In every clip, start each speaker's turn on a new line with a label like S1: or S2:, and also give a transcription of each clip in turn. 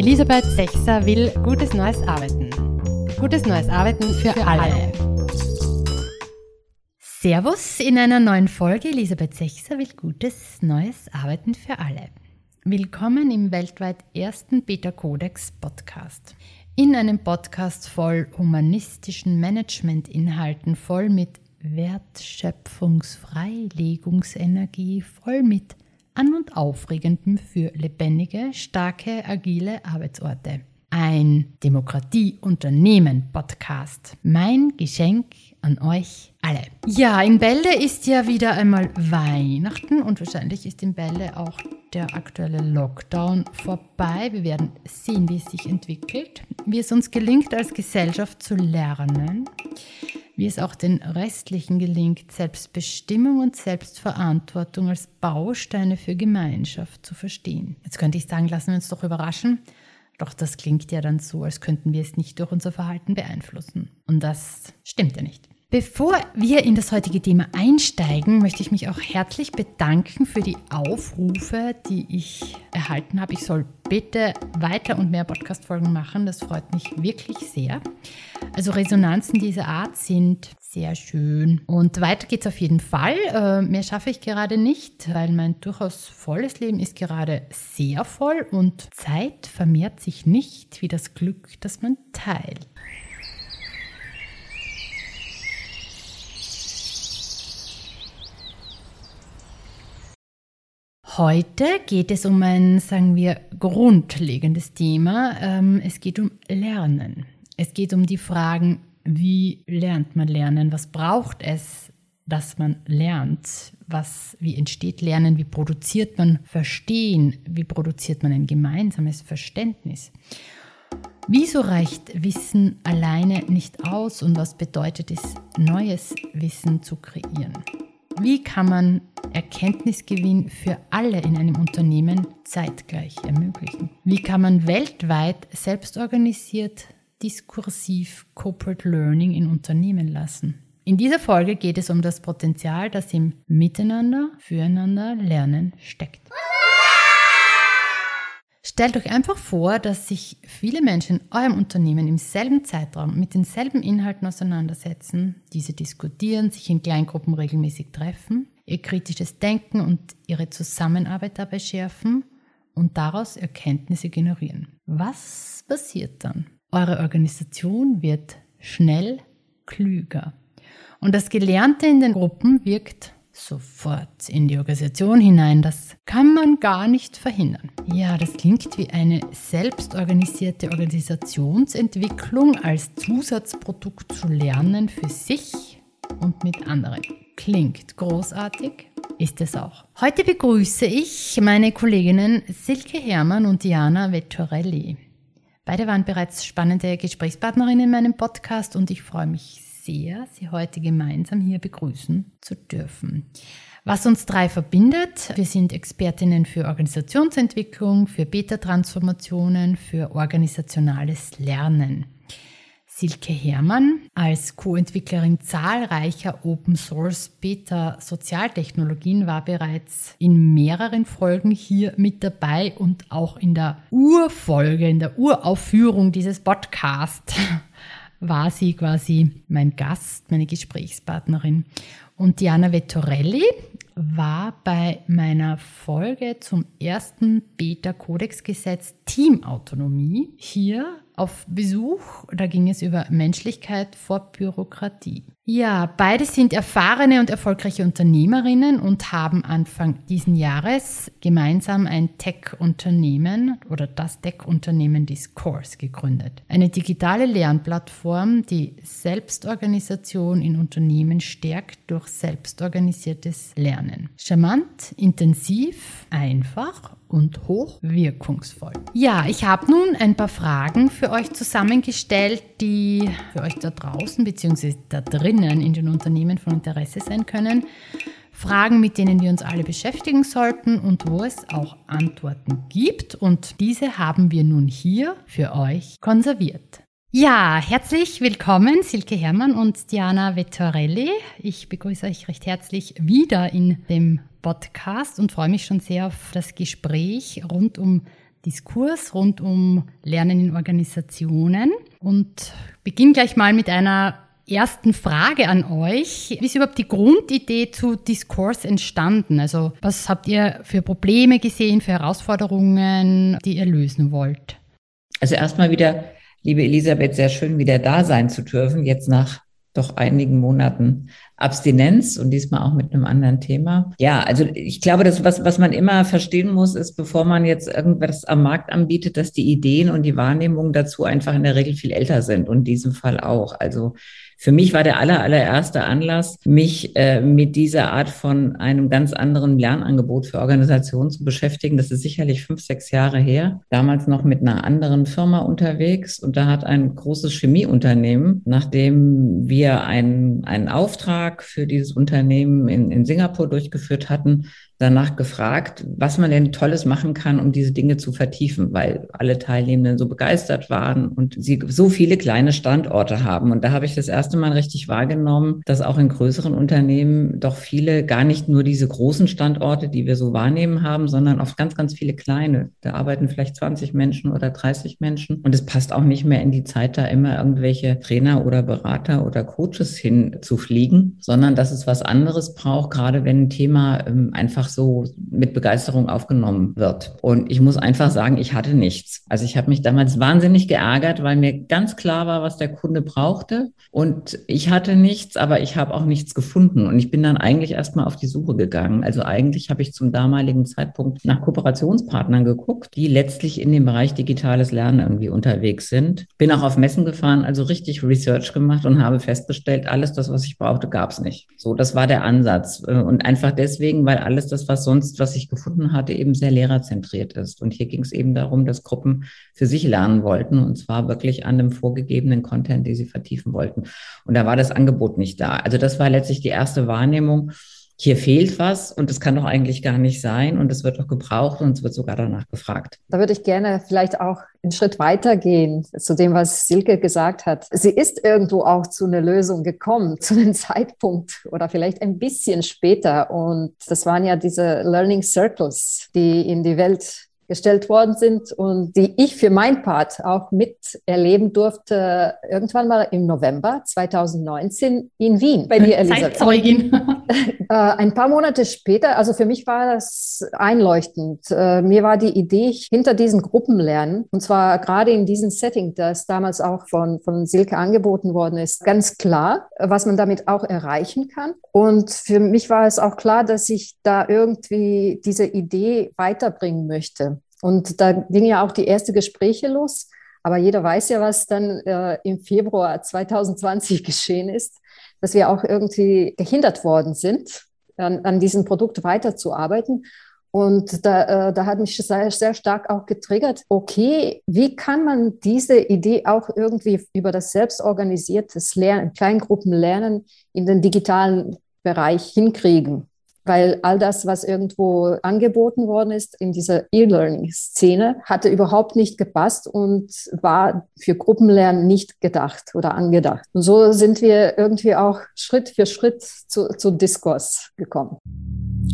S1: Elisabeth Sechser will gutes neues Arbeiten. Gutes neues Arbeiten für, für alle. alle. Servus in einer neuen Folge. Elisabeth Sechser will gutes neues Arbeiten für alle. Willkommen im weltweit ersten Beta Codex Podcast. In einem Podcast voll humanistischen Managementinhalten, voll mit Wertschöpfungsfreilegungsenergie, voll mit an- und aufregendem für lebendige, starke, agile Arbeitsorte. Ein Demokratie-Unternehmen-Podcast. Mein Geschenk an euch alle. Ja, in Bälde ist ja wieder einmal Weihnachten und wahrscheinlich ist in Bälde auch der aktuelle Lockdown vorbei. Wir werden sehen, wie es sich entwickelt, wie es uns gelingt, als Gesellschaft zu lernen wie es auch den restlichen gelingt, Selbstbestimmung und Selbstverantwortung als Bausteine für Gemeinschaft zu verstehen. Jetzt könnte ich sagen, lassen wir uns doch überraschen. Doch das klingt ja dann so, als könnten wir es nicht durch unser Verhalten beeinflussen. Und das stimmt ja nicht. Bevor wir in das heutige Thema einsteigen, möchte ich mich auch herzlich bedanken für die Aufrufe, die ich erhalten habe. Ich soll bitte weiter und mehr Podcast-Folgen machen. Das freut mich wirklich sehr. Also Resonanzen dieser Art sind sehr schön. Und weiter geht's auf jeden Fall. Äh, mehr schaffe ich gerade nicht, weil mein durchaus volles Leben ist gerade sehr voll und Zeit vermehrt sich nicht wie das Glück, das man teilt. Heute geht es um ein, sagen wir, grundlegendes Thema. Ähm, es geht um Lernen. Es geht um die Fragen, wie lernt man lernen? Was braucht es, dass man lernt? Was, wie entsteht Lernen? Wie produziert man Verstehen? Wie produziert man ein gemeinsames Verständnis? Wieso reicht Wissen alleine nicht aus und was bedeutet es, neues Wissen zu kreieren? Wie kann man Erkenntnisgewinn für alle in einem Unternehmen zeitgleich ermöglichen? Wie kann man weltweit selbstorganisiert, diskursiv Corporate Learning in Unternehmen lassen? In dieser Folge geht es um das Potenzial, das im Miteinander, Füreinander Lernen steckt. Stellt euch einfach vor, dass sich viele Menschen in eurem Unternehmen im selben Zeitraum mit denselben Inhalten auseinandersetzen, diese diskutieren, sich in Kleingruppen regelmäßig treffen, ihr kritisches Denken und ihre Zusammenarbeit dabei schärfen und daraus Erkenntnisse generieren. Was passiert dann? Eure Organisation wird schnell klüger. Und das Gelernte in den Gruppen wirkt sofort in die Organisation hinein. Das kann man gar nicht verhindern. Ja, das klingt wie eine selbstorganisierte Organisationsentwicklung als Zusatzprodukt zu lernen für sich und mit anderen. Klingt großartig, ist es auch. Heute begrüße ich meine Kolleginnen Silke Hermann und Diana Vettorelli. Beide waren bereits spannende Gesprächspartnerinnen in meinem Podcast und ich freue mich sehr, Sie heute gemeinsam hier begrüßen zu dürfen. Was uns drei verbindet, wir sind Expertinnen für Organisationsentwicklung, für Beta-Transformationen, für organisationales Lernen. Silke Hermann als Co-Entwicklerin zahlreicher Open Source Beta Sozialtechnologien war bereits in mehreren Folgen hier mit dabei und auch in der Urfolge, in der Uraufführung dieses Podcasts war sie quasi mein Gast, meine Gesprächspartnerin. Und Diana Vettorelli war bei meiner Folge zum ersten Beta-Kodex-Gesetz Teamautonomie hier auf Besuch. Da ging es über Menschlichkeit vor Bürokratie. Ja, beide sind erfahrene und erfolgreiche Unternehmerinnen und haben Anfang diesen Jahres gemeinsam ein Tech-Unternehmen oder das Tech-Unternehmen Discourse gegründet. Eine digitale Lernplattform, die Selbstorganisation in Unternehmen stärkt durch selbstorganisiertes Lernen. Charmant, intensiv, einfach und hochwirkungsvoll. Ja, ich habe nun ein paar Fragen für euch zusammengestellt, die für euch da draußen bzw. da drinnen in den Unternehmen von Interesse sein können. Fragen, mit denen wir uns alle beschäftigen sollten und wo es auch Antworten gibt. Und diese haben wir nun hier für euch konserviert. Ja, herzlich willkommen, Silke Hermann und Diana Vettorelli. Ich begrüße euch recht herzlich wieder in dem Podcast und freue mich schon sehr auf das Gespräch rund um Diskurs rund um Lernen in Organisationen und beginne gleich mal mit einer ersten Frage an euch. Wie ist überhaupt die Grundidee zu Diskurs entstanden? Also was habt ihr für Probleme gesehen, für Herausforderungen, die ihr lösen wollt?
S2: Also erstmal wieder, liebe Elisabeth, sehr schön wieder da sein zu dürfen, jetzt nach doch einigen Monaten Abstinenz und diesmal auch mit einem anderen Thema. Ja, also ich glaube, das, was, was man immer verstehen muss, ist, bevor man jetzt irgendwas am Markt anbietet, dass die Ideen und die Wahrnehmungen dazu einfach in der Regel viel älter sind und in diesem Fall auch. Also für mich war der aller, allererste Anlass, mich äh, mit dieser Art von einem ganz anderen Lernangebot für Organisationen zu beschäftigen. Das ist sicherlich fünf, sechs Jahre her. Damals noch mit einer anderen Firma unterwegs. Und da hat ein großes Chemieunternehmen, nachdem wir einen, einen Auftrag für dieses Unternehmen in, in Singapur durchgeführt hatten, danach gefragt, was man denn Tolles machen kann, um diese Dinge zu vertiefen, weil alle Teilnehmenden so begeistert waren und sie so viele kleine Standorte haben. Und da habe ich das erste Mal richtig wahrgenommen, dass auch in größeren Unternehmen doch viele gar nicht nur diese großen Standorte, die wir so wahrnehmen haben, sondern oft ganz, ganz viele kleine. Da arbeiten vielleicht 20 Menschen oder 30 Menschen. Und es passt auch nicht mehr in die Zeit, da immer irgendwelche Trainer oder Berater oder Coaches hinzufliegen, sondern dass es was anderes braucht, gerade wenn ein Thema ähm, einfach so mit Begeisterung aufgenommen wird. Und ich muss einfach sagen, ich hatte nichts. Also ich habe mich damals wahnsinnig geärgert, weil mir ganz klar war, was der Kunde brauchte. Und ich hatte nichts, aber ich habe auch nichts gefunden. Und ich bin dann eigentlich erstmal auf die Suche gegangen. Also eigentlich habe ich zum damaligen Zeitpunkt nach Kooperationspartnern geguckt, die letztlich in dem Bereich digitales Lernen irgendwie unterwegs sind. Bin auch auf Messen gefahren, also richtig Research gemacht und habe festgestellt, alles das, was ich brauchte, gab es nicht. So, das war der Ansatz. Und einfach deswegen, weil alles das, was sonst, was ich gefunden hatte, eben sehr lehrerzentriert ist. Und hier ging es eben darum, dass Gruppen für sich lernen wollten und zwar wirklich an dem vorgegebenen Content, den sie vertiefen wollten. Und da war das Angebot nicht da. Also das war letztlich die erste Wahrnehmung hier fehlt was und es kann doch eigentlich gar nicht sein und es wird doch gebraucht und es wird sogar danach gefragt.
S3: Da würde ich gerne vielleicht auch einen Schritt weiter gehen zu dem, was Silke gesagt hat. Sie ist irgendwo auch zu einer Lösung gekommen, zu einem Zeitpunkt oder vielleicht ein bisschen später und das waren ja diese Learning Circles, die in die Welt gestellt worden sind und die ich für mein Part auch miterleben durfte, irgendwann mal im November 2019 in Wien bei dir, Elisabeth. Zeitzeugin. Äh, ein paar Monate später, also für mich war das einleuchtend. Äh, mir war die Idee hinter diesen Gruppenlernen, und zwar gerade in diesem Setting, das damals auch von, von Silke angeboten worden ist, ganz klar, was man damit auch erreichen kann. Und für mich war es auch klar, dass ich da irgendwie diese Idee weiterbringen möchte. Und da ging ja auch die erste Gespräche los. Aber jeder weiß ja, was dann äh, im Februar 2020 geschehen ist, dass wir auch irgendwie gehindert worden sind, an, an diesem Produkt weiterzuarbeiten. Und da, äh, da hat mich sehr, sehr stark auch getriggert, okay, wie kann man diese Idee auch irgendwie über das selbstorganisiertes Lernen, Kleingruppenlernen in den digitalen Bereich hinkriegen? Weil all das, was irgendwo angeboten worden ist in dieser E-Learning-Szene, hatte überhaupt nicht gepasst und war für Gruppenlernen nicht gedacht oder angedacht. Und so sind wir irgendwie auch Schritt für Schritt zu, zu Diskurs gekommen.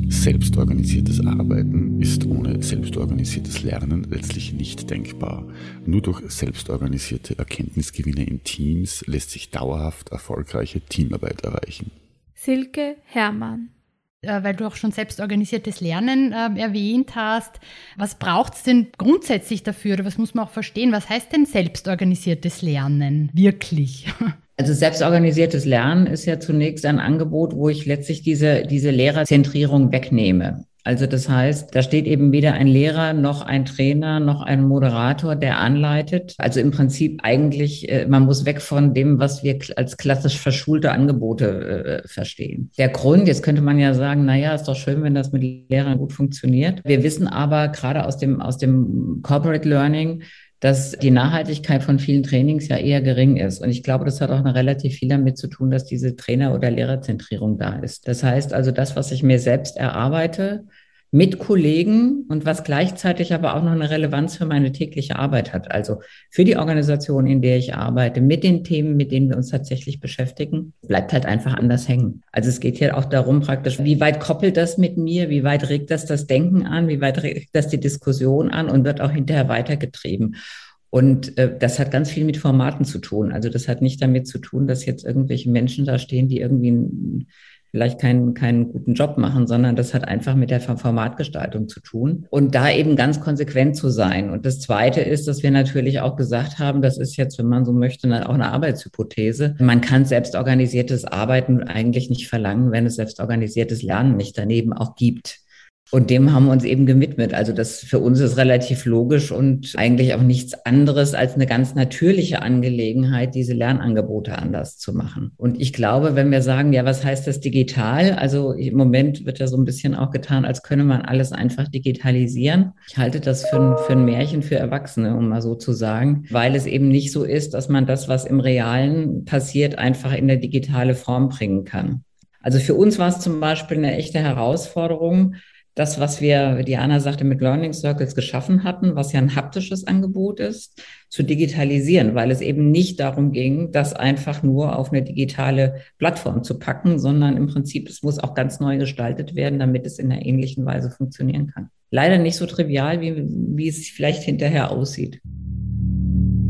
S4: Selbstorganisiertes Arbeiten ist ohne selbstorganisiertes Lernen letztlich nicht denkbar. Nur durch selbstorganisierte Erkenntnisgewinne in Teams lässt sich dauerhaft erfolgreiche Teamarbeit erreichen.
S5: Silke Hermann
S1: weil du auch schon selbstorganisiertes Lernen äh, erwähnt hast. Was braucht es denn grundsätzlich dafür oder was muss man auch verstehen? Was heißt denn selbstorganisiertes Lernen wirklich?
S2: Also selbstorganisiertes Lernen ist ja zunächst ein Angebot, wo ich letztlich diese, diese Lehrerzentrierung wegnehme. Also das heißt, da steht eben weder ein Lehrer noch ein Trainer noch ein Moderator, der anleitet. Also im Prinzip eigentlich, äh, man muss weg von dem, was wir als klassisch verschulte Angebote äh, verstehen. Der Grund, jetzt könnte man ja sagen, na ja, ist doch schön, wenn das mit Lehrern gut funktioniert. Wir wissen aber gerade aus dem, aus dem Corporate Learning, dass die Nachhaltigkeit von vielen Trainings ja eher gering ist. Und ich glaube, das hat auch eine relativ viel damit zu tun, dass diese Trainer- oder Lehrerzentrierung da ist. Das heißt also, das, was ich mir selbst erarbeite, mit Kollegen und was gleichzeitig aber auch noch eine Relevanz für meine tägliche Arbeit hat. Also für die Organisation, in der ich arbeite, mit den Themen, mit denen wir uns tatsächlich beschäftigen, bleibt halt einfach anders hängen. Also es geht hier auch darum praktisch, wie weit koppelt das mit mir, wie weit regt das das Denken an, wie weit regt das die Diskussion an und wird auch hinterher weitergetrieben. Und äh, das hat ganz viel mit Formaten zu tun. Also das hat nicht damit zu tun, dass jetzt irgendwelche Menschen da stehen, die irgendwie ein, vielleicht keinen, keinen guten Job machen, sondern das hat einfach mit der Formatgestaltung zu tun. Und da eben ganz konsequent zu sein. Und das Zweite ist, dass wir natürlich auch gesagt haben, das ist jetzt, wenn man so möchte, auch eine Arbeitshypothese. Man kann selbstorganisiertes Arbeiten eigentlich nicht verlangen, wenn es selbstorganisiertes Lernen nicht daneben auch gibt. Und dem haben wir uns eben gewidmet. Also das für uns ist relativ logisch und eigentlich auch nichts anderes als eine ganz natürliche Angelegenheit, diese Lernangebote anders zu machen. Und ich glaube, wenn wir sagen, ja, was heißt das digital? Also im Moment wird ja so ein bisschen auch getan, als könne man alles einfach digitalisieren. Ich halte das für ein, für ein Märchen für Erwachsene, um mal so zu sagen, weil es eben nicht so ist, dass man das, was im Realen passiert, einfach in eine digitale Form bringen kann. Also für uns war es zum Beispiel eine echte Herausforderung, das, was wir, Diana sagte, mit Learning Circles geschaffen hatten, was ja ein haptisches Angebot ist, zu digitalisieren, weil es eben nicht darum ging, das einfach nur auf eine digitale Plattform zu packen, sondern im Prinzip, es muss auch ganz neu gestaltet werden, damit es in einer ähnlichen Weise funktionieren kann. Leider nicht so trivial, wie, wie es vielleicht hinterher aussieht.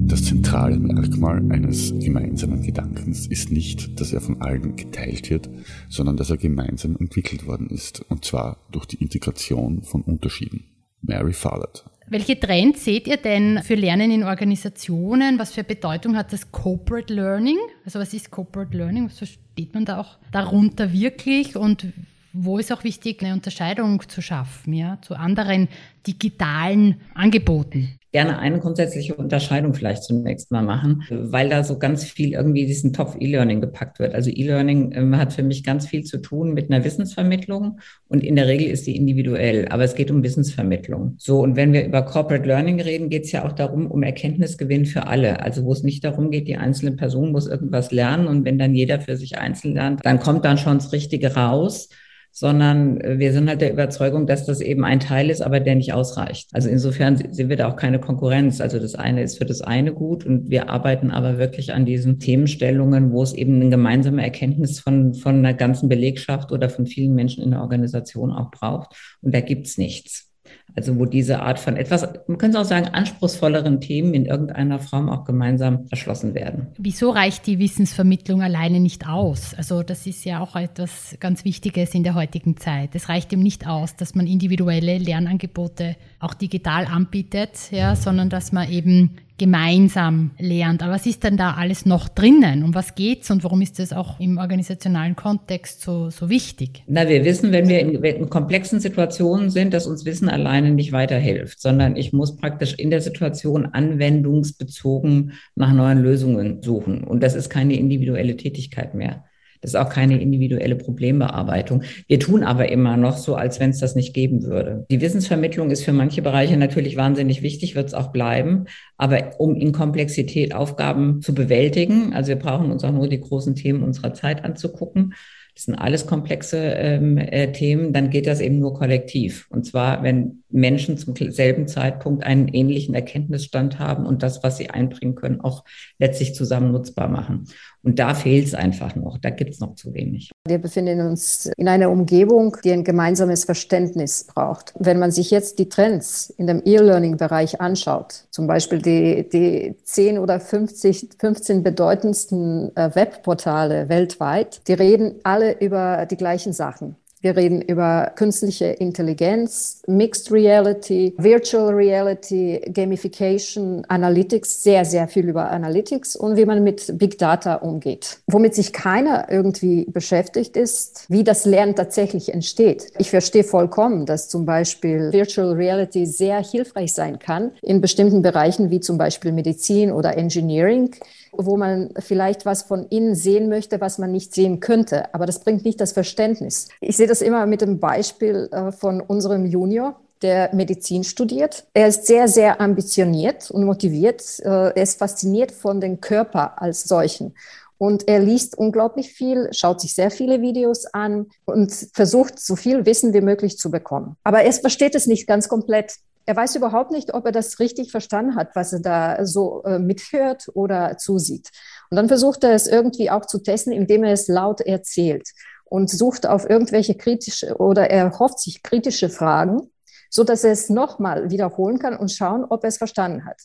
S4: Das zentrale Merkmal eines gemeinsamen Gedankens ist nicht, dass er von allen geteilt wird, sondern dass er gemeinsam entwickelt worden ist, und zwar durch die Integration von Unterschieden. Mary Follett.
S1: Welche Trends seht ihr denn für Lernen in Organisationen? Was für Bedeutung hat das Corporate Learning? Also was ist Corporate Learning? Was versteht man da auch darunter wirklich? Und wo ist auch wichtig, eine Unterscheidung zu schaffen, ja, zu anderen digitalen Angeboten?
S2: Gerne eine grundsätzliche Unterscheidung vielleicht zunächst mal machen, weil da so ganz viel irgendwie diesen Topf E-Learning gepackt wird. Also E-Learning äh, hat für mich ganz viel zu tun mit einer Wissensvermittlung und in der Regel ist die individuell, aber es geht um Wissensvermittlung. So, und wenn wir über Corporate Learning reden, geht es ja auch darum, um Erkenntnisgewinn für alle. Also wo es nicht darum geht, die einzelne Person muss irgendwas lernen und wenn dann jeder für sich einzeln lernt, dann kommt dann schon das Richtige raus sondern äh, wir sind halt der Überzeugung, dass das eben ein Teil ist, aber der nicht ausreicht. Also insofern sehen wir da auch keine Konkurrenz. Also das eine ist für das eine gut und wir arbeiten aber wirklich an diesen Themenstellungen, wo es eben eine gemeinsame Erkenntnis von, von einer ganzen Belegschaft oder von vielen Menschen in der Organisation auch braucht. Und da gibt's nichts. Also wo diese Art von etwas, man könnte auch sagen, anspruchsvolleren Themen in irgendeiner Form auch gemeinsam erschlossen werden.
S1: Wieso reicht die Wissensvermittlung alleine nicht aus? Also das ist ja auch etwas ganz Wichtiges in der heutigen Zeit. Es reicht eben nicht aus, dass man individuelle Lernangebote auch digital anbietet, ja, sondern dass man eben gemeinsam lernt. Aber was ist denn da alles noch drinnen? Um was geht's und warum ist das auch im organisationalen Kontext so, so wichtig?
S2: Na, wir wissen, wenn wir in, in komplexen Situationen sind, dass uns Wissen alleine nicht weiterhilft, sondern ich muss praktisch in der Situation anwendungsbezogen nach neuen Lösungen suchen. Und das ist keine individuelle Tätigkeit mehr. Das ist auch keine individuelle Problembearbeitung. Wir tun aber immer noch so, als wenn es das nicht geben würde. Die Wissensvermittlung ist für manche Bereiche natürlich wahnsinnig wichtig, wird es auch bleiben. Aber um in Komplexität Aufgaben zu bewältigen, also wir brauchen uns auch nur die großen Themen unserer Zeit anzugucken, das sind alles komplexe ähm, äh, Themen, dann geht das eben nur kollektiv. Und zwar, wenn Menschen zum selben Zeitpunkt einen ähnlichen Erkenntnisstand haben und das, was sie einbringen können, auch letztlich zusammen nutzbar machen. Und da fehlt es einfach noch. Da gibt es noch zu wenig.
S3: Wir befinden uns in einer Umgebung, die ein gemeinsames Verständnis braucht. Wenn man sich jetzt die Trends in dem E-Learning-Bereich anschaut, zum Beispiel die, die 10 oder 50, 15 bedeutendsten äh, Webportale weltweit, die reden alle über die gleichen Sachen. Wir reden über künstliche Intelligenz, Mixed Reality, Virtual Reality, Gamification, Analytics, sehr, sehr viel über Analytics und wie man mit Big Data umgeht. Womit sich keiner irgendwie beschäftigt ist, wie das Lernen tatsächlich entsteht. Ich verstehe vollkommen, dass zum Beispiel Virtual Reality sehr hilfreich sein kann in bestimmten Bereichen wie zum Beispiel Medizin oder Engineering wo man vielleicht was von innen sehen möchte, was man nicht sehen könnte. Aber das bringt nicht das Verständnis. Ich sehe das immer mit dem Beispiel äh, von unserem Junior, der Medizin studiert. Er ist sehr, sehr ambitioniert und motiviert. Äh, er ist fasziniert von dem Körper als solchen. Und er liest unglaublich viel, schaut sich sehr viele Videos an und versucht, so viel Wissen wie möglich zu bekommen. Aber er versteht es nicht ganz komplett. Er weiß überhaupt nicht, ob er das richtig verstanden hat, was er da so äh, mithört oder zusieht. Und dann versucht er es irgendwie auch zu testen, indem er es laut erzählt und sucht auf irgendwelche kritische oder er hofft sich kritische Fragen, so dass er es nochmal wiederholen kann und schauen, ob er es verstanden hat.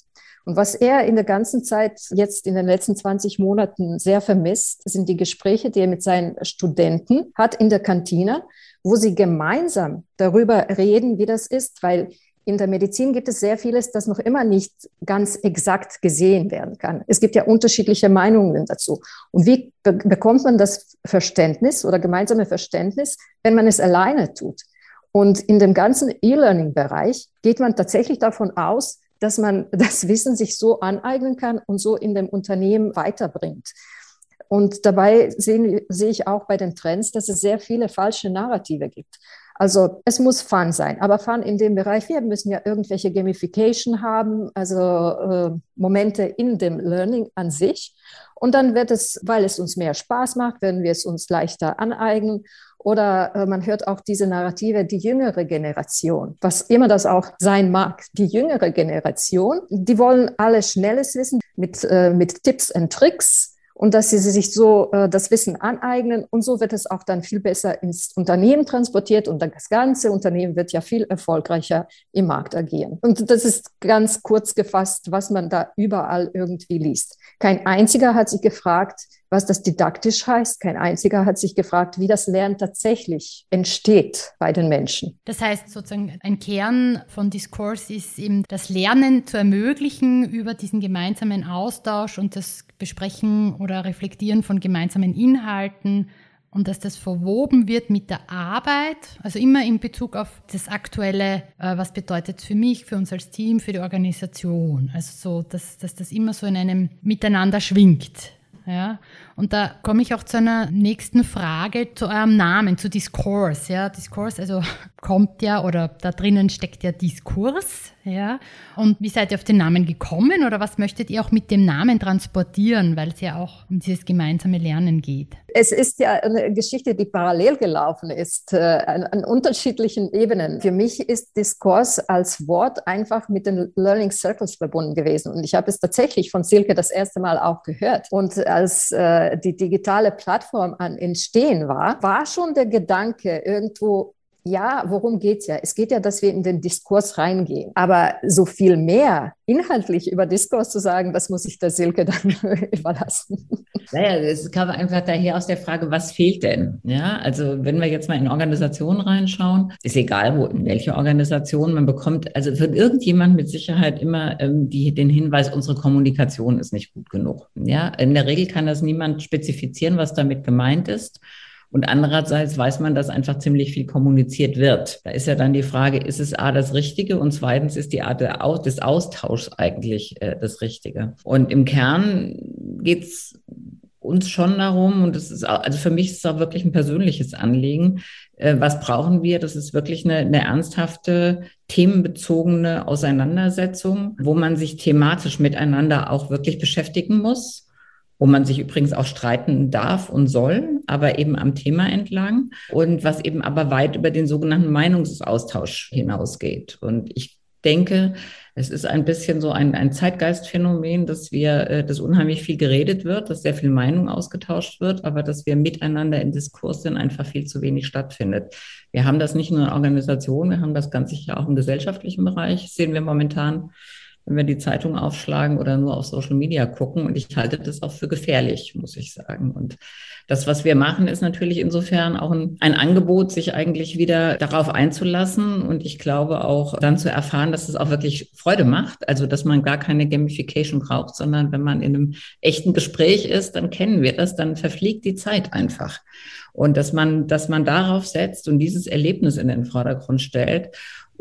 S3: Und was er in der ganzen Zeit jetzt in den letzten 20 Monaten sehr vermisst, sind die Gespräche, die er mit seinen Studenten hat in der Kantine, wo sie gemeinsam darüber reden, wie das ist, weil in der Medizin gibt es sehr vieles, das noch immer nicht ganz exakt gesehen werden kann. Es gibt ja unterschiedliche Meinungen dazu. Und wie be bekommt man das Verständnis oder gemeinsame Verständnis, wenn man es alleine tut? Und in dem ganzen E-Learning-Bereich geht man tatsächlich davon aus, dass man das Wissen sich so aneignen kann und so in dem Unternehmen weiterbringt. Und dabei sehe, sehe ich auch bei den Trends, dass es sehr viele falsche Narrative gibt. Also es muss Fun sein, aber Fun in dem Bereich, wir müssen ja irgendwelche Gamification haben, also äh, Momente in dem Learning an sich. Und dann wird es, weil es uns mehr Spaß macht, werden wir es uns leichter aneignen. Oder äh, man hört auch diese Narrative, die jüngere Generation, was immer das auch sein mag, die jüngere Generation, die wollen alles Schnelles wissen mit, äh, mit Tipps und Tricks und dass sie sich so äh, das Wissen aneignen und so wird es auch dann viel besser ins Unternehmen transportiert und das ganze Unternehmen wird ja viel erfolgreicher im Markt agieren. Und das ist ganz kurz gefasst, was man da überall irgendwie liest. Kein einziger hat sich gefragt, was das didaktisch heißt. Kein einziger hat sich gefragt, wie das Lernen tatsächlich entsteht bei den Menschen.
S1: Das heißt sozusagen, ein Kern von Diskurs ist eben das Lernen zu ermöglichen über diesen gemeinsamen Austausch und das Besprechen oder Reflektieren von gemeinsamen Inhalten und dass das verwoben wird mit der Arbeit, also immer in Bezug auf das Aktuelle, äh, was bedeutet es für mich, für uns als Team, für die Organisation. Also so, dass, dass das immer so in einem Miteinander schwingt. Ja, und da komme ich auch zu einer nächsten Frage zu eurem Namen, zu Discourse. Ja, Discourse, also kommt ja oder da drinnen steckt ja Diskurs. Ja, und wie seid ihr auf den Namen gekommen oder was möchtet ihr auch mit dem Namen transportieren, weil es ja auch um dieses gemeinsame Lernen geht?
S3: Es ist ja eine Geschichte, die parallel gelaufen ist, äh, an, an unterschiedlichen Ebenen. Für mich ist Diskurs als Wort einfach mit den Learning Circles verbunden gewesen. Und ich habe es tatsächlich von Silke das erste Mal auch gehört. Und als äh, die digitale Plattform an Entstehen war, war schon der Gedanke, irgendwo ja, worum geht's ja? Es geht ja, dass wir in den Diskurs reingehen. Aber so viel mehr inhaltlich über Diskurs zu sagen, das muss ich der Silke dann überlassen.
S2: Naja, es kam einfach daher aus der Frage, was fehlt denn? Ja, also wenn wir jetzt mal in Organisationen reinschauen, ist egal, wo, in welche Organisation man bekommt, also wird irgendjemand mit Sicherheit immer ähm, die, den Hinweis, unsere Kommunikation ist nicht gut genug. Ja, in der Regel kann das niemand spezifizieren, was damit gemeint ist. Und andererseits weiß man, dass einfach ziemlich viel kommuniziert wird. Da ist ja dann die Frage, ist es A das Richtige und zweitens ist die Art des Austauschs eigentlich äh, das Richtige. Und im Kern geht's uns schon darum, und das ist auch, also für mich ist es auch wirklich ein persönliches Anliegen, äh, was brauchen wir? Das ist wirklich eine, eine ernsthafte, themenbezogene Auseinandersetzung, wo man sich thematisch miteinander auch wirklich beschäftigen muss wo man sich übrigens auch streiten darf und soll, aber eben am Thema entlang und was eben aber weit über den sogenannten Meinungsaustausch hinausgeht. Und ich denke, es ist ein bisschen so ein, ein Zeitgeistphänomen, dass wir, äh, dass unheimlich viel geredet wird, dass sehr viel Meinung ausgetauscht wird, aber dass wir miteinander in Diskurs sind, einfach viel zu wenig stattfindet. Wir haben das nicht nur in Organisationen, wir haben das ganz sicher auch im gesellschaftlichen Bereich, sehen wir momentan wenn wir die Zeitung aufschlagen oder nur auf Social Media gucken. Und ich halte das auch für gefährlich, muss ich sagen. Und das, was wir machen, ist natürlich insofern auch ein, ein Angebot, sich eigentlich wieder darauf einzulassen. Und ich glaube auch dann zu erfahren, dass es auch wirklich Freude macht. Also, dass man gar keine Gamification braucht, sondern wenn man in einem echten Gespräch ist, dann kennen wir das, dann verfliegt die Zeit einfach. Und dass man, dass man darauf setzt und dieses Erlebnis in den Vordergrund stellt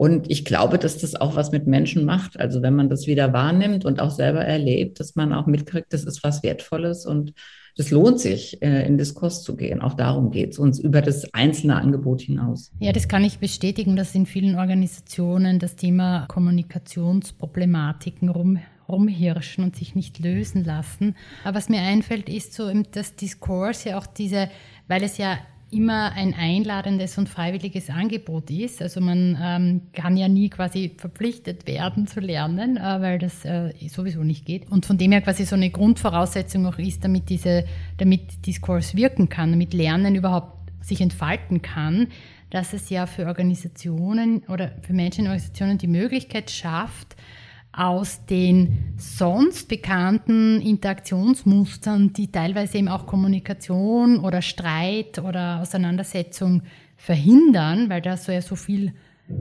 S2: und ich glaube, dass das auch was mit Menschen macht. Also wenn man das wieder wahrnimmt und auch selber erlebt, dass man auch mitkriegt, das ist was Wertvolles und das lohnt sich, äh, in Diskurs zu gehen. Auch darum geht es uns über das einzelne Angebot hinaus.
S1: Ja, das kann ich bestätigen, dass in vielen Organisationen das Thema Kommunikationsproblematiken rum rumhirschen und sich nicht lösen lassen. Aber was mir einfällt, ist so, dass Diskurs ja auch diese, weil es ja immer ein einladendes und freiwilliges Angebot ist. Also man ähm, kann ja nie quasi verpflichtet werden zu lernen, äh, weil das äh, sowieso nicht geht. Und von dem her quasi so eine Grundvoraussetzung auch ist, damit diese, damit Diskurs wirken kann, damit Lernen überhaupt sich entfalten kann, dass es ja für Organisationen oder für Menschen in Organisationen die Möglichkeit schafft, aus den sonst bekannten Interaktionsmustern, die teilweise eben auch Kommunikation oder Streit oder Auseinandersetzung verhindern, weil da so ja so viel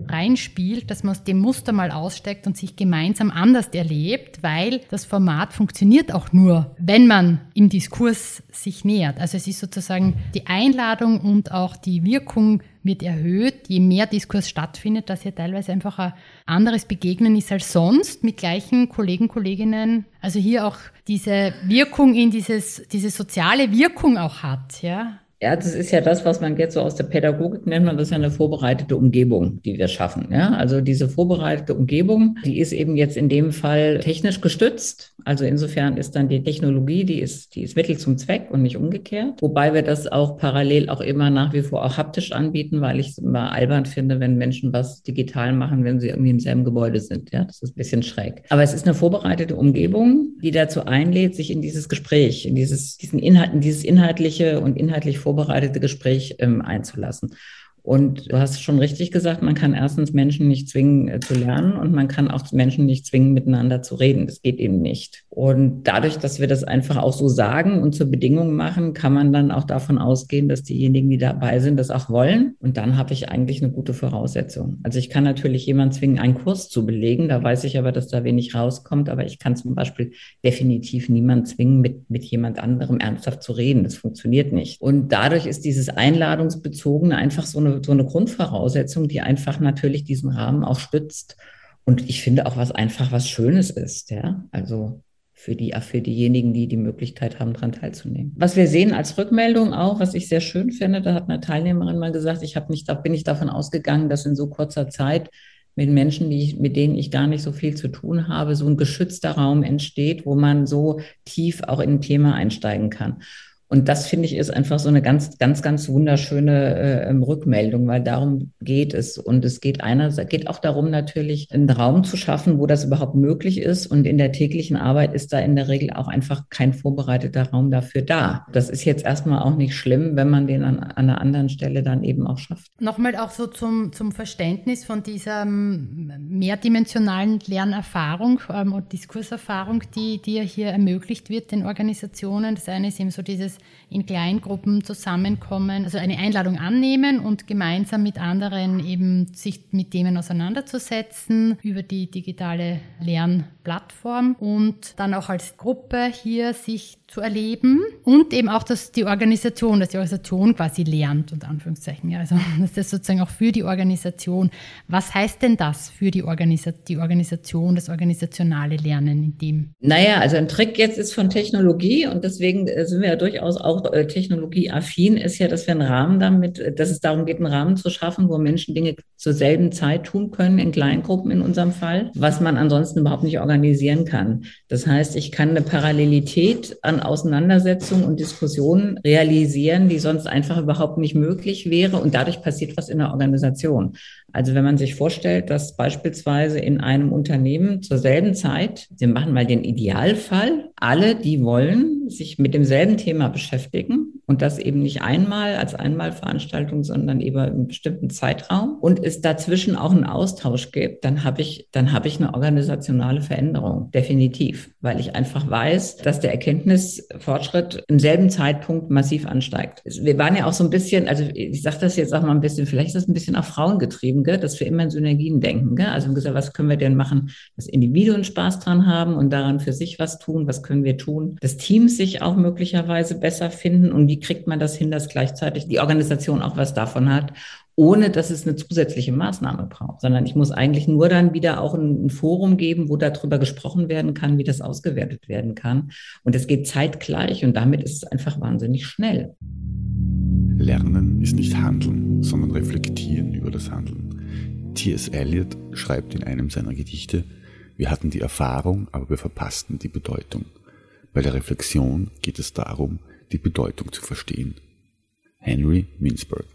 S1: reinspielt, dass man aus dem Muster mal aussteigt und sich gemeinsam anders erlebt, weil das Format funktioniert auch nur, wenn man im Diskurs sich nähert. Also es ist sozusagen die Einladung und auch die Wirkung wird erhöht, je mehr Diskurs stattfindet, dass ja teilweise einfach ein anderes Begegnen ist als sonst mit gleichen Kollegen, Kolleginnen. Also hier auch diese Wirkung in dieses, diese soziale Wirkung auch hat, ja.
S2: Ja, das ist ja das, was man jetzt so aus der Pädagogik nennt, man das ist ja eine vorbereitete Umgebung, die wir schaffen. Ja, also diese vorbereitete Umgebung, die ist eben jetzt in dem Fall technisch gestützt. Also insofern ist dann die Technologie, die ist, die ist Mittel zum Zweck und nicht umgekehrt. Wobei wir das auch parallel auch immer nach wie vor auch haptisch anbieten, weil ich es immer albern finde, wenn Menschen was digital machen, wenn sie irgendwie im selben Gebäude sind. Ja, das ist ein bisschen schräg. Aber es ist eine vorbereitete Umgebung, die dazu einlädt, sich in dieses Gespräch, in dieses, diesen Inhalten, dieses inhaltliche und inhaltlich vorbereitete Gespräch ähm, einzulassen. Und du hast schon richtig gesagt, man kann erstens Menschen nicht zwingen äh, zu lernen und man kann auch Menschen nicht zwingen, miteinander zu reden. Das geht eben nicht. Und dadurch, dass wir das einfach auch so sagen und zur Bedingung machen, kann man dann auch davon ausgehen, dass diejenigen, die dabei sind, das auch wollen. Und dann habe ich eigentlich eine gute Voraussetzung. Also ich kann natürlich jemanden zwingen, einen Kurs zu belegen. Da weiß ich aber, dass da wenig rauskommt. Aber ich kann zum Beispiel definitiv niemanden zwingen, mit, mit jemand anderem ernsthaft zu reden. Das funktioniert nicht. Und dadurch ist dieses Einladungsbezogene einfach so eine so eine Grundvoraussetzung, die einfach natürlich diesen Rahmen auch stützt. Und ich finde auch was einfach was Schönes ist, ja. Also für die, für diejenigen, die die Möglichkeit haben, daran teilzunehmen. Was wir sehen als Rückmeldung auch, was ich sehr schön finde, da hat eine Teilnehmerin mal gesagt, ich habe nicht, da bin ich davon ausgegangen, dass in so kurzer Zeit mit Menschen, die ich, mit denen ich gar nicht so viel zu tun habe, so ein geschützter Raum entsteht, wo man so tief auch in ein Thema einsteigen kann. Und das finde ich ist einfach so eine ganz, ganz, ganz wunderschöne äh, ähm, Rückmeldung, weil darum geht es. Und es geht einerseits, geht auch darum, natürlich einen Raum zu schaffen, wo das überhaupt möglich ist. Und in der täglichen Arbeit ist da in der Regel auch einfach kein vorbereiteter Raum dafür da. Das ist jetzt erstmal auch nicht schlimm, wenn man den an, an einer anderen Stelle dann eben auch schafft.
S1: Nochmal auch so zum, zum Verständnis von dieser ähm, mehrdimensionalen Lernerfahrung ähm, und Diskurserfahrung, die, die ja hier ermöglicht wird den Organisationen. Das eine ist eben so dieses in Kleingruppen zusammenkommen, also eine Einladung annehmen und gemeinsam mit anderen eben sich mit Themen auseinanderzusetzen über die digitale Lernplattform und dann auch als Gruppe hier sich zu erleben und eben auch, dass die Organisation, dass die Organisation quasi lernt, unter Anführungszeichen. Ja, also das ist sozusagen auch für die Organisation. Was heißt denn das für die, Organisa die Organisation, das organisationale Lernen in dem?
S2: Naja, also ein Trick jetzt ist von Technologie und deswegen äh, sind wir ja durchaus auch äh, technologieaffin, ist ja, dass wir einen Rahmen damit, äh, dass es darum geht, einen Rahmen zu schaffen, wo Menschen Dinge zur selben Zeit tun können, in Kleingruppen in unserem Fall, was man ansonsten überhaupt nicht organisieren kann. Das heißt, ich kann eine Parallelität an Auseinandersetzungen und Diskussionen realisieren, die sonst einfach überhaupt nicht möglich wäre. Und dadurch passiert was in der Organisation. Also wenn man sich vorstellt, dass beispielsweise in einem Unternehmen zur selben Zeit, wir machen mal den Idealfall, alle, die wollen, sich mit demselben Thema beschäftigen und das eben nicht einmal als Einmalveranstaltung, sondern über einen bestimmten Zeitraum und es dazwischen auch einen Austausch gibt, dann habe ich, dann habe ich eine organisationale Veränderung, definitiv, weil ich einfach weiß, dass der Erkenntnisfortschritt im selben Zeitpunkt massiv ansteigt. Wir waren ja auch so ein bisschen, also ich sage das jetzt auch mal ein bisschen, vielleicht ist das ein bisschen auf Frauen getrieben, gell, dass wir immer in Synergien denken. Gell? Also gesagt, was können wir denn machen, dass Individuen Spaß dran haben und daran für sich was tun, was können wir tun, dass Teams sich auch möglicherweise besser finden und wie wie kriegt man das hin, dass gleichzeitig die Organisation auch was davon hat, ohne dass es eine zusätzliche Maßnahme braucht, sondern ich muss eigentlich nur dann wieder auch ein, ein Forum geben, wo darüber gesprochen werden kann, wie das ausgewertet werden kann. Und es geht zeitgleich und damit ist es einfach wahnsinnig schnell.
S4: Lernen ist nicht Handeln, sondern Reflektieren über das Handeln. T.S. Eliot schreibt in einem seiner Gedichte, Wir hatten die Erfahrung, aber wir verpassten die Bedeutung. Bei der Reflexion geht es darum, die Bedeutung zu verstehen. Henry Mintzberg.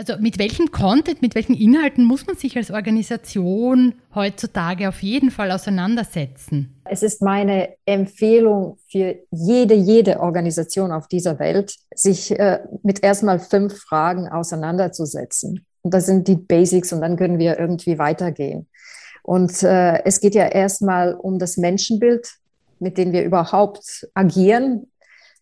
S1: Also mit welchem Content, mit welchen Inhalten muss man sich als Organisation heutzutage auf jeden Fall auseinandersetzen?
S3: Es ist meine Empfehlung für jede, jede Organisation auf dieser Welt, sich äh, mit erstmal fünf Fragen auseinanderzusetzen. Und das sind die Basics und dann können wir irgendwie weitergehen. Und äh, es geht ja erstmal um das Menschenbild, mit dem wir überhaupt agieren,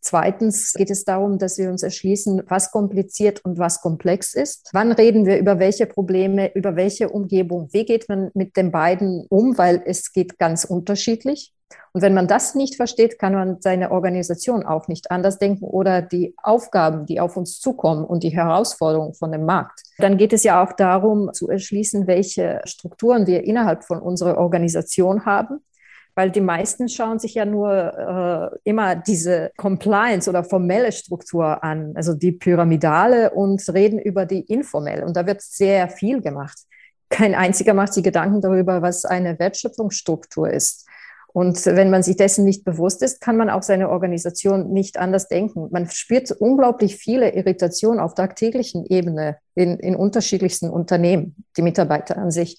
S3: Zweitens geht es darum, dass wir uns erschließen, was kompliziert und was komplex ist. Wann reden wir über welche Probleme, über welche Umgebung? Wie geht man mit den beiden um? Weil es geht ganz unterschiedlich. Und wenn man das nicht versteht, kann man seine Organisation auch nicht anders denken oder die Aufgaben, die auf uns zukommen und die Herausforderungen von dem Markt. Dann geht es ja auch darum zu erschließen, welche Strukturen wir innerhalb von unserer Organisation haben weil die meisten schauen sich ja nur äh, immer diese Compliance oder formelle Struktur an, also die pyramidale und reden über die informelle. Und da wird sehr viel gemacht. Kein einziger macht sich Gedanken darüber, was eine Wertschöpfungsstruktur ist. Und wenn man sich dessen nicht bewusst ist, kann man auch seine Organisation nicht anders denken. Man spürt unglaublich viele Irritationen auf tagtäglichen Ebene in, in unterschiedlichsten Unternehmen, die Mitarbeiter an sich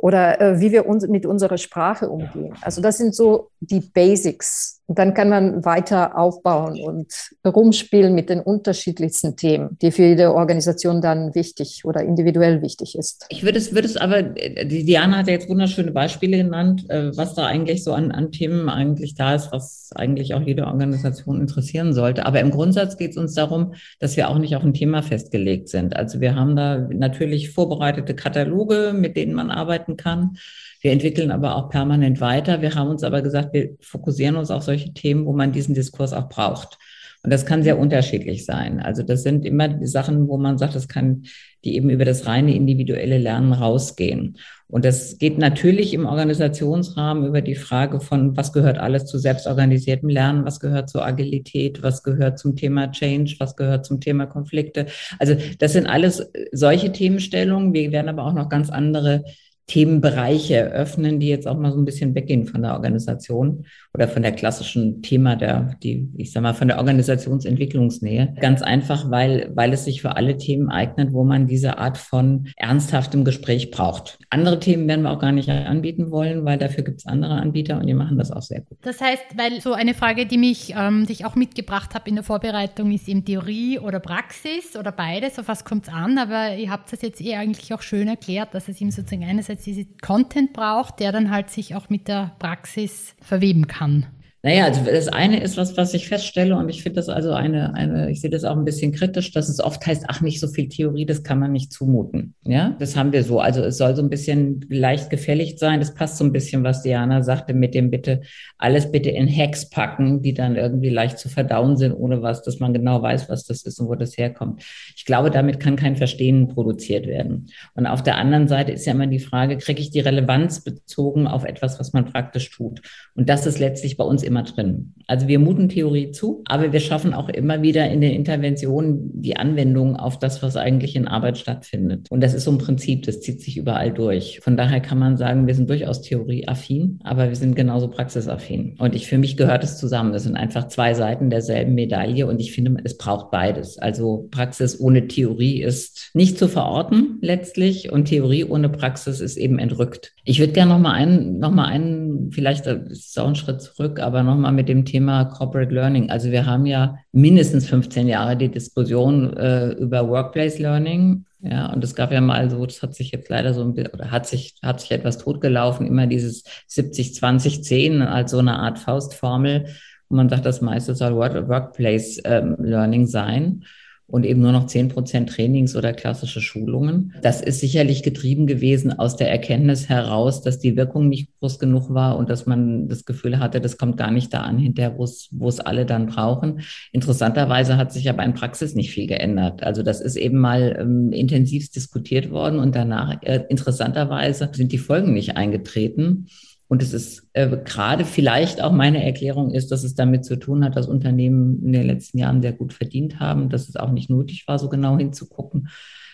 S3: oder äh, wie wir uns mit unserer Sprache umgehen. Also das sind so die Basics. Und dann kann man weiter aufbauen und rumspielen mit den unterschiedlichsten Themen, die für jede Organisation dann wichtig oder individuell wichtig ist.
S2: Ich würde es, würde es aber, die Diana hat ja jetzt wunderschöne Beispiele genannt, äh, was da eigentlich so an, an Themen eigentlich da ist, was eigentlich auch jede Organisation interessieren sollte. Aber im Grundsatz geht es uns darum, dass wir auch nicht auf ein Thema festgelegt sind. Also wir haben da natürlich vorbereitete Kataloge, mit denen man arbeiten kann. Wir entwickeln aber auch permanent weiter. Wir haben uns aber gesagt, wir fokussieren uns auf solche Themen, wo man diesen Diskurs auch braucht. Und das kann sehr unterschiedlich sein. Also das sind immer Sachen, wo man sagt, das kann die eben über das reine individuelle Lernen rausgehen. Und das geht natürlich im Organisationsrahmen über die Frage von, was gehört alles zu selbstorganisiertem Lernen, was gehört zur Agilität, was gehört zum Thema Change, was gehört zum Thema Konflikte. Also das sind alles solche Themenstellungen. Wir werden aber auch noch ganz andere Themenbereiche eröffnen, die jetzt auch mal so ein bisschen weggehen von der Organisation oder von der klassischen Thema der, die, ich sag mal, von der Organisationsentwicklungsnähe. Ganz einfach, weil, weil es sich für alle Themen eignet, wo man diese Art von ernsthaftem Gespräch braucht. Andere Themen werden wir auch gar nicht anbieten wollen, weil dafür gibt es andere Anbieter und die machen das auch sehr gut.
S1: Das heißt, weil so eine Frage, die mich, ähm, die ich auch mitgebracht habe in der Vorbereitung, ist eben Theorie oder Praxis oder beides, auf was kommt es an, aber ihr habt das jetzt eh eigentlich auch schön erklärt, dass es eben sozusagen einerseits diese Content braucht, der dann halt sich auch mit der Praxis verweben kann?
S2: Naja, also das eine ist was, was ich feststelle und ich finde das also eine, eine, ich sehe das auch ein bisschen kritisch, dass es oft heißt, ach, nicht so viel Theorie, das kann man nicht zumuten. Ja, das haben wir so. Also es soll so ein bisschen leicht gefälligt sein. Das passt so ein bisschen, was Diana sagte, mit dem bitte alles bitte in Hacks packen, die dann irgendwie leicht zu verdauen sind, ohne was, dass man genau weiß, was das ist und wo das herkommt. Ich glaube, damit kann kein Verstehen produziert werden. Und auf der anderen Seite ist ja immer die Frage, kriege ich die Relevanz bezogen auf etwas, was man praktisch tut? Und das ist letztlich bei uns immer drin. Also wir muten Theorie zu, aber wir schaffen auch immer wieder in den Interventionen die Anwendung auf das, was eigentlich in Arbeit stattfindet. Und das ist so ein Prinzip, das zieht sich überall durch. Von daher kann man sagen, wir sind durchaus theorieaffin, aber wir sind genauso praxisaffin. Und ich, für mich gehört es zusammen. Das sind einfach zwei Seiten derselben Medaille und ich finde, es braucht beides. Also Praxis ohne Theorie ist nicht zu verorten letztlich und Theorie ohne Praxis ist eben entrückt. Ich würde gerne noch mal einen, noch einen, vielleicht ist es auch ein Schritt zurück, aber aber nochmal mit dem Thema Corporate Learning. Also wir haben ja mindestens 15 Jahre die Diskussion äh, über Workplace Learning. Ja, und es gab ja mal so, das hat sich jetzt leider so ein bisschen, oder hat sich, hat sich etwas totgelaufen, immer dieses 70, 20, 10 als so eine Art Faustformel. Und man sagt, das meiste soll Workplace ähm, Learning sein und eben nur noch zehn Prozent Trainings oder klassische Schulungen. Das ist sicherlich getrieben gewesen aus der Erkenntnis heraus, dass die Wirkung nicht groß genug war und dass man das Gefühl hatte, das kommt gar nicht da an, hinterher, wo es, wo es alle dann brauchen. Interessanterweise hat sich aber in Praxis nicht viel geändert. Also das ist eben mal ähm, intensiv diskutiert worden und danach, äh, interessanterweise, sind die Folgen nicht eingetreten. Und es ist äh, gerade vielleicht auch meine Erklärung ist, dass es damit zu tun hat, dass Unternehmen in den letzten Jahren sehr gut verdient haben, dass es auch nicht nötig war, so genau hinzugucken.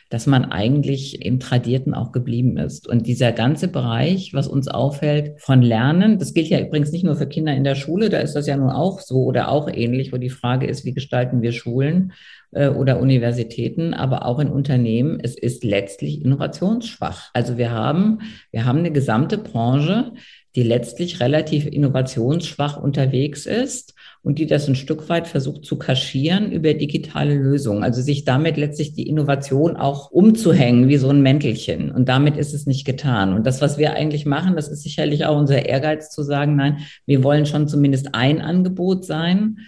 S2: dass man eigentlich im Tradierten auch geblieben ist. Und dieser ganze Bereich, was uns auffällt von Lernen, das gilt ja übrigens nicht nur für Kinder in der Schule, da ist das ja nun auch so oder auch ähnlich, wo die Frage ist, wie gestalten wir Schulen äh, oder Universitäten, aber auch in Unternehmen. Es ist letztlich innovationsschwach. Also wir haben, wir haben eine gesamte Branche, die letztlich relativ innovationsschwach unterwegs ist und die das ein Stück weit versucht zu kaschieren über digitale Lösungen. Also sich damit letztlich die Innovation auch umzuhängen wie so ein Mäntelchen. Und damit ist es nicht getan. Und das, was wir eigentlich machen, das ist sicherlich auch unser Ehrgeiz zu sagen, nein, wir wollen schon zumindest ein Angebot sein,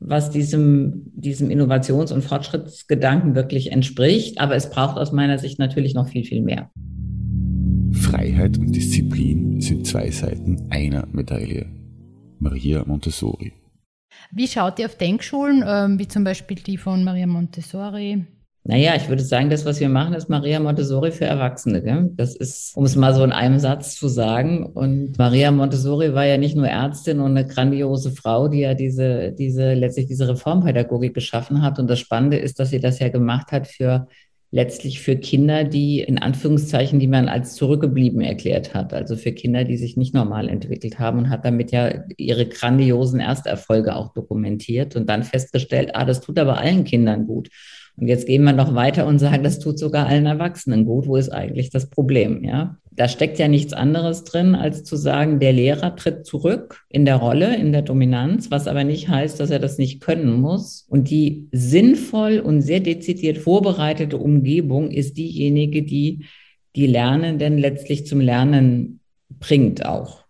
S2: was diesem, diesem Innovations- und Fortschrittsgedanken wirklich entspricht. Aber es braucht aus meiner Sicht natürlich noch viel, viel mehr.
S4: Freiheit und Disziplin sind zwei Seiten einer Medaille. Maria Montessori.
S1: Wie schaut ihr auf Denkschulen, ähm, wie zum Beispiel die von Maria Montessori?
S2: Naja, ich würde sagen, das, was wir machen, ist Maria Montessori für Erwachsene. Gell? Das ist, um es mal so in einem Satz zu sagen. Und Maria Montessori war ja nicht nur Ärztin und eine grandiose Frau, die ja diese, diese, letztlich diese Reformpädagogik geschaffen hat. Und das Spannende ist, dass sie das ja gemacht hat für letztlich für Kinder, die in Anführungszeichen, die man als zurückgeblieben erklärt hat, also für Kinder, die sich nicht normal entwickelt haben und hat damit ja ihre grandiosen Ersterfolge auch dokumentiert und dann festgestellt, ah, das tut aber allen Kindern gut. Und jetzt gehen wir noch weiter und sagen, das tut sogar allen Erwachsenen gut. Wo ist eigentlich das Problem? Ja, da steckt ja nichts anderes drin, als zu sagen, der Lehrer tritt zurück in der Rolle, in der Dominanz, was aber nicht heißt, dass er das nicht können muss. Und die sinnvoll und sehr dezidiert vorbereitete Umgebung ist diejenige, die die Lernenden letztlich zum Lernen bringt auch.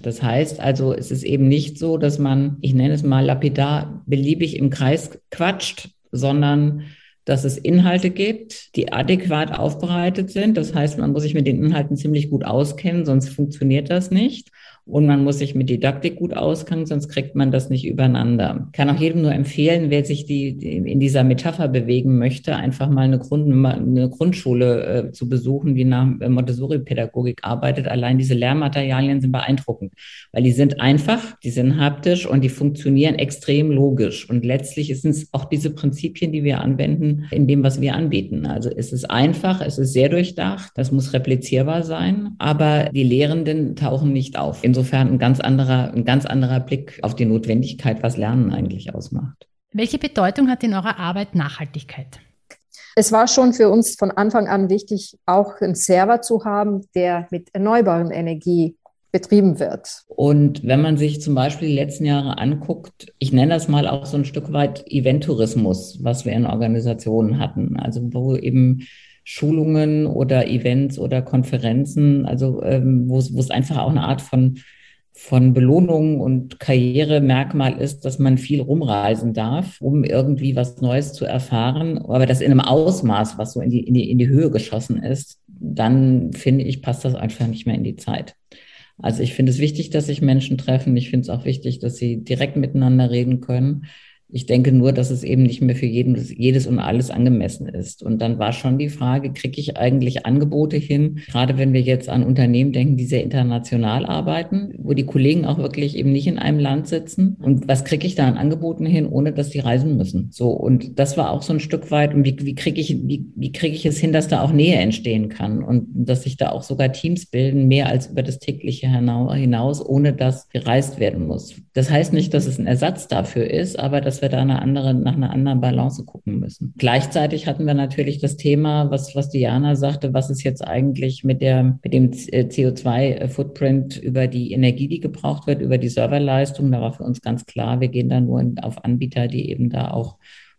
S2: Das heißt also, es ist eben nicht so, dass man, ich nenne es mal lapidar, beliebig im Kreis quatscht, sondern dass es Inhalte gibt, die adäquat aufbereitet sind. Das heißt, man muss sich mit den Inhalten ziemlich gut auskennen, sonst funktioniert das nicht. Und man muss sich mit Didaktik gut auskennen, sonst kriegt man das nicht übereinander. Kann auch jedem nur empfehlen, wer sich die, die in dieser Metapher bewegen möchte, einfach mal eine, Grund, eine Grundschule äh, zu besuchen, die nach Montessori-Pädagogik arbeitet. Allein diese Lehrmaterialien sind beeindruckend, weil die sind einfach, die sind haptisch und die funktionieren extrem logisch. Und letztlich sind es auch diese Prinzipien, die wir anwenden in dem, was wir anbieten. Also es ist einfach, es ist sehr durchdacht, das muss replizierbar sein, aber die Lehrenden tauchen nicht auf. In insofern ein ganz anderer, ein ganz anderer Blick auf die Notwendigkeit, was Lernen eigentlich ausmacht.
S1: Welche Bedeutung hat in eurer Arbeit Nachhaltigkeit?
S3: Es war schon für uns von Anfang an wichtig, auch einen Server zu haben, der mit erneuerbaren Energie betrieben wird.
S2: Und wenn man sich zum Beispiel die letzten Jahre anguckt, ich nenne das mal auch so ein Stück weit Eventtourismus, was wir in Organisationen hatten, also wo eben Schulungen oder Events oder Konferenzen, also ähm, wo es einfach auch eine Art von, von Belohnung und Karrieremerkmal ist, dass man viel rumreisen darf, um irgendwie was Neues zu erfahren, aber das in einem Ausmaß, was so in die, in die, in die Höhe geschossen ist, dann finde ich, passt das einfach nicht mehr in die Zeit. Also ich finde es wichtig, dass sich Menschen treffen. Ich finde es auch wichtig, dass sie direkt miteinander reden können. Ich denke nur, dass es eben nicht mehr für jeden, jedes und alles angemessen ist. Und dann war schon die Frage, kriege ich eigentlich Angebote hin, gerade wenn wir jetzt an Unternehmen denken, die sehr international arbeiten, wo die Kollegen auch wirklich eben nicht in einem Land sitzen. Und was kriege ich da an Angeboten hin, ohne dass sie reisen müssen? So, und das war auch so ein Stück weit, und wie, wie kriege ich, wie, wie kriege ich es hin, dass da auch Nähe entstehen kann und dass sich da auch sogar Teams bilden, mehr als über das tägliche hinaus, ohne dass gereist werden muss. Das heißt nicht, dass es ein Ersatz dafür ist, aber dass wir da eine andere, nach einer anderen Balance gucken müssen. Gleichzeitig hatten wir natürlich das Thema, was, was Diana sagte, was ist jetzt eigentlich mit der, mit dem CO2-Footprint über die Energie, die gebraucht wird, über die Serverleistung. Da war für uns ganz klar, wir gehen da nur auf Anbieter, die eben da auch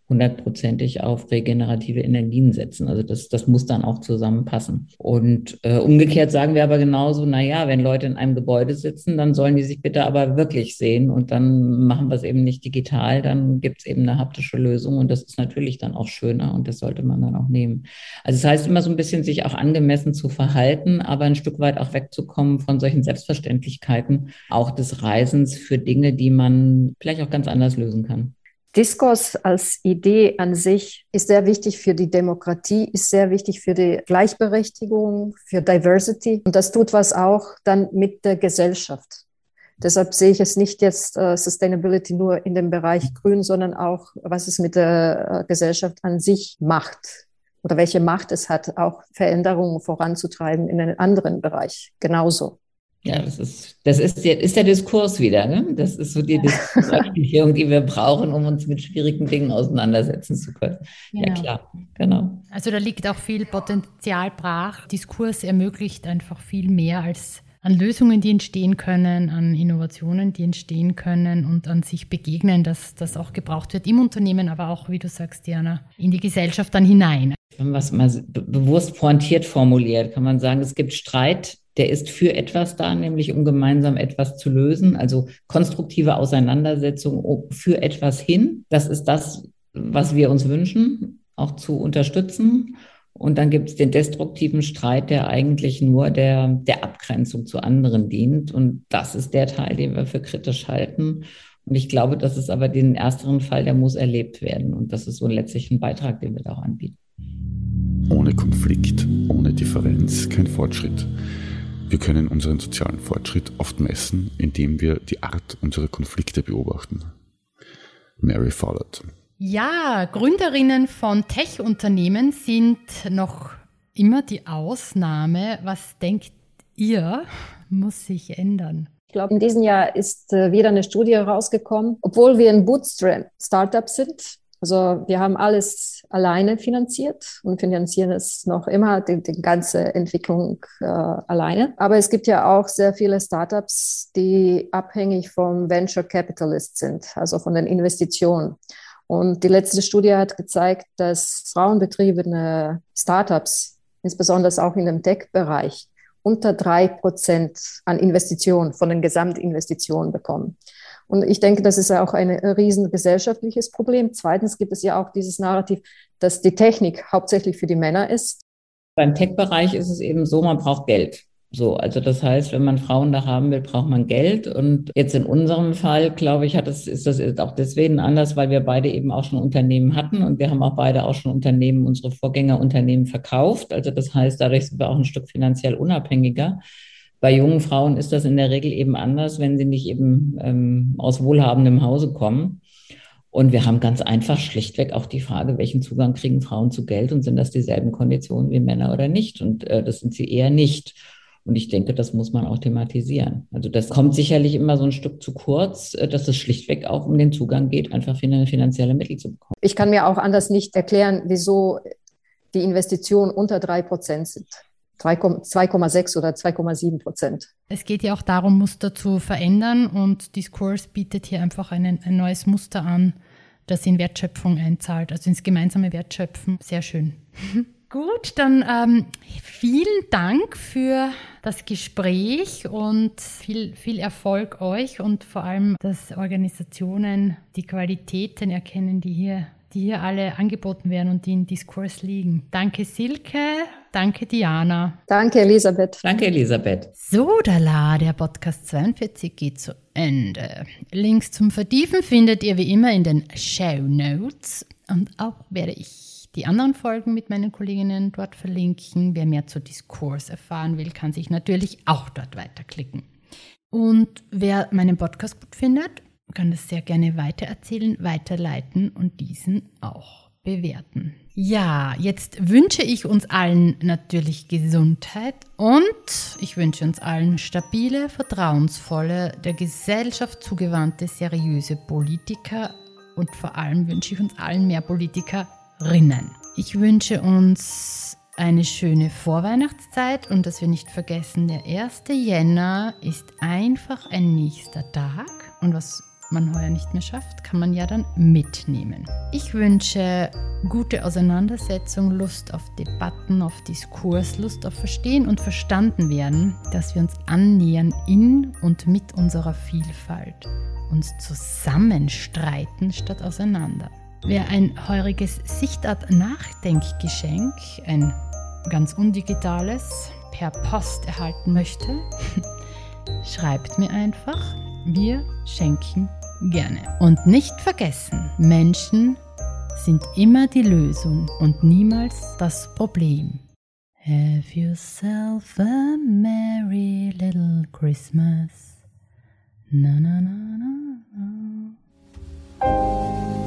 S2: hundertprozentig auf regenerative Energien setzen. Also das, das muss dann auch zusammenpassen. Und äh, umgekehrt sagen wir aber genauso, na ja, wenn Leute in einem Gebäude sitzen, dann sollen die sich bitte aber wirklich sehen und dann machen wir es eben nicht digital, dann gibt es eben eine haptische Lösung und das ist natürlich dann auch schöner und das sollte man dann auch nehmen. Also das heißt immer so ein bisschen sich auch angemessen zu verhalten, aber ein Stück weit auch wegzukommen von solchen Selbstverständlichkeiten, auch des Reisens für Dinge, die man vielleicht auch ganz anders lösen kann.
S3: Diskurs als Idee an sich ist sehr wichtig für die Demokratie, ist sehr wichtig für die Gleichberechtigung, für Diversity. Und das tut was auch dann mit der Gesellschaft. Deshalb sehe ich es nicht jetzt äh, Sustainability nur in dem Bereich Grün, sondern auch, was es mit der äh, Gesellschaft an sich macht oder welche Macht es hat, auch Veränderungen voranzutreiben in einen anderen Bereich. Genauso.
S2: Ja, das ist, das ist, der, ist der Diskurs wieder. Ne? Das ist so die Diskursorientierung, die wir brauchen, um uns mit schwierigen Dingen auseinandersetzen zu können. Genau. Ja, klar, genau.
S1: Also da liegt auch viel Potenzial brach. Diskurs ermöglicht einfach viel mehr als an Lösungen, die entstehen können, an Innovationen, die entstehen können und an sich begegnen, dass das auch gebraucht wird im Unternehmen, aber auch, wie du sagst, Diana, in die Gesellschaft dann hinein.
S2: Wenn man es mal bewusst pointiert formuliert, kann man sagen, es gibt Streit, der ist für etwas da, nämlich um gemeinsam etwas zu lösen, also konstruktive Auseinandersetzung für etwas hin. Das ist das, was wir uns wünschen, auch zu unterstützen. Und dann gibt es den destruktiven Streit, der eigentlich nur der, der Abgrenzung zu anderen dient. Und das ist der Teil, den wir für kritisch halten. Und ich glaube, das ist aber den ersteren Fall, der muss erlebt werden. Und das ist so letztlich ein Beitrag, den wir da auch anbieten.
S4: Ohne Konflikt, ohne Differenz kein Fortschritt. Wir können unseren sozialen Fortschritt oft messen, indem wir die Art unserer Konflikte beobachten. Mary Follett.
S1: Ja, Gründerinnen von Tech-Unternehmen sind noch immer die Ausnahme. Was denkt ihr, muss sich ändern?
S3: Ich glaube, in diesem Jahr ist äh, wieder eine Studie rausgekommen. Obwohl wir ein Bootstrap-Startup sind, also wir haben alles alleine finanziert und finanzieren es noch immer, die, die ganze Entwicklung äh, alleine. Aber es gibt ja auch sehr viele Startups, die abhängig vom Venture Capitalist sind, also von den Investitionen. Und die letzte Studie hat gezeigt, dass frauenbetriebene Startups, insbesondere auch in dem Tech-Bereich, unter drei Prozent an Investitionen von den Gesamtinvestitionen bekommen. Und ich denke, das ist ja auch ein riesen gesellschaftliches Problem. Zweitens gibt es ja auch dieses Narrativ, dass die Technik hauptsächlich für die Männer ist.
S2: Beim Tech-Bereich ist es eben so, man braucht Geld. So, also das heißt, wenn man Frauen da haben will, braucht man Geld. Und jetzt in unserem Fall, glaube ich, hat es, ist das auch deswegen anders, weil wir beide eben auch schon Unternehmen hatten und wir haben auch beide auch schon Unternehmen, unsere Vorgängerunternehmen verkauft. Also das heißt, dadurch sind wir auch ein Stück finanziell unabhängiger. Bei jungen Frauen ist das in der Regel eben anders, wenn sie nicht eben ähm, aus wohlhabendem Hause kommen. Und wir haben ganz einfach schlichtweg auch die Frage, welchen Zugang kriegen Frauen zu Geld und sind das dieselben Konditionen wie Männer oder nicht? Und äh, das sind sie eher nicht. Und ich denke, das muss man auch thematisieren. Also das kommt sicherlich immer so ein Stück zu kurz, äh, dass es schlichtweg auch um den Zugang geht, einfach finanzielle Mittel zu bekommen.
S3: Ich kann mir auch anders nicht erklären, wieso die Investitionen unter drei Prozent sind. 2,6 oder 2,7 Prozent.
S1: Es geht ja auch darum, Muster zu verändern und Discourse bietet hier einfach einen, ein neues Muster an, das in Wertschöpfung einzahlt, also ins gemeinsame Wertschöpfen. Sehr schön. Gut, dann ähm, vielen Dank für das Gespräch und viel, viel Erfolg euch und vor allem, dass Organisationen die Qualitäten erkennen, die hier, die hier alle angeboten werden und die in Diskurs liegen. Danke Silke, danke Diana.
S3: Danke Elisabeth.
S2: Danke Elisabeth.
S1: So, la, der Podcast 42 geht zu Ende. Links zum Vertiefen findet ihr wie immer in den Show Notes und auch werde ich die anderen Folgen mit meinen Kolleginnen dort verlinken. Wer mehr zu Diskurs erfahren will, kann sich natürlich auch dort weiterklicken. Und wer meinen Podcast gut findet, kann das sehr gerne weitererzählen, weiterleiten und diesen auch bewerten. Ja, jetzt wünsche ich uns allen natürlich Gesundheit und ich wünsche uns allen stabile, vertrauensvolle, der Gesellschaft zugewandte, seriöse Politiker und vor allem wünsche ich uns allen mehr Politiker Rinnen. Ich wünsche uns eine schöne Vorweihnachtszeit und dass wir nicht vergessen, der 1. Jänner ist einfach ein nächster Tag und was man heuer nicht mehr schafft, kann man ja dann mitnehmen. Ich wünsche gute Auseinandersetzung, Lust auf Debatten, auf Diskurs, Lust auf Verstehen und Verstanden werden, dass wir uns annähern in und mit unserer Vielfalt, uns zusammenstreiten statt auseinander. Wer ein heuriges Sichtart-Nachdenkgeschenk, ein ganz undigitales, per Post erhalten möchte, schreibt mir einfach. Wir schenken gerne. Und nicht vergessen, Menschen sind immer die Lösung und niemals das Problem. Have yourself a merry little Christmas. Na na na na na.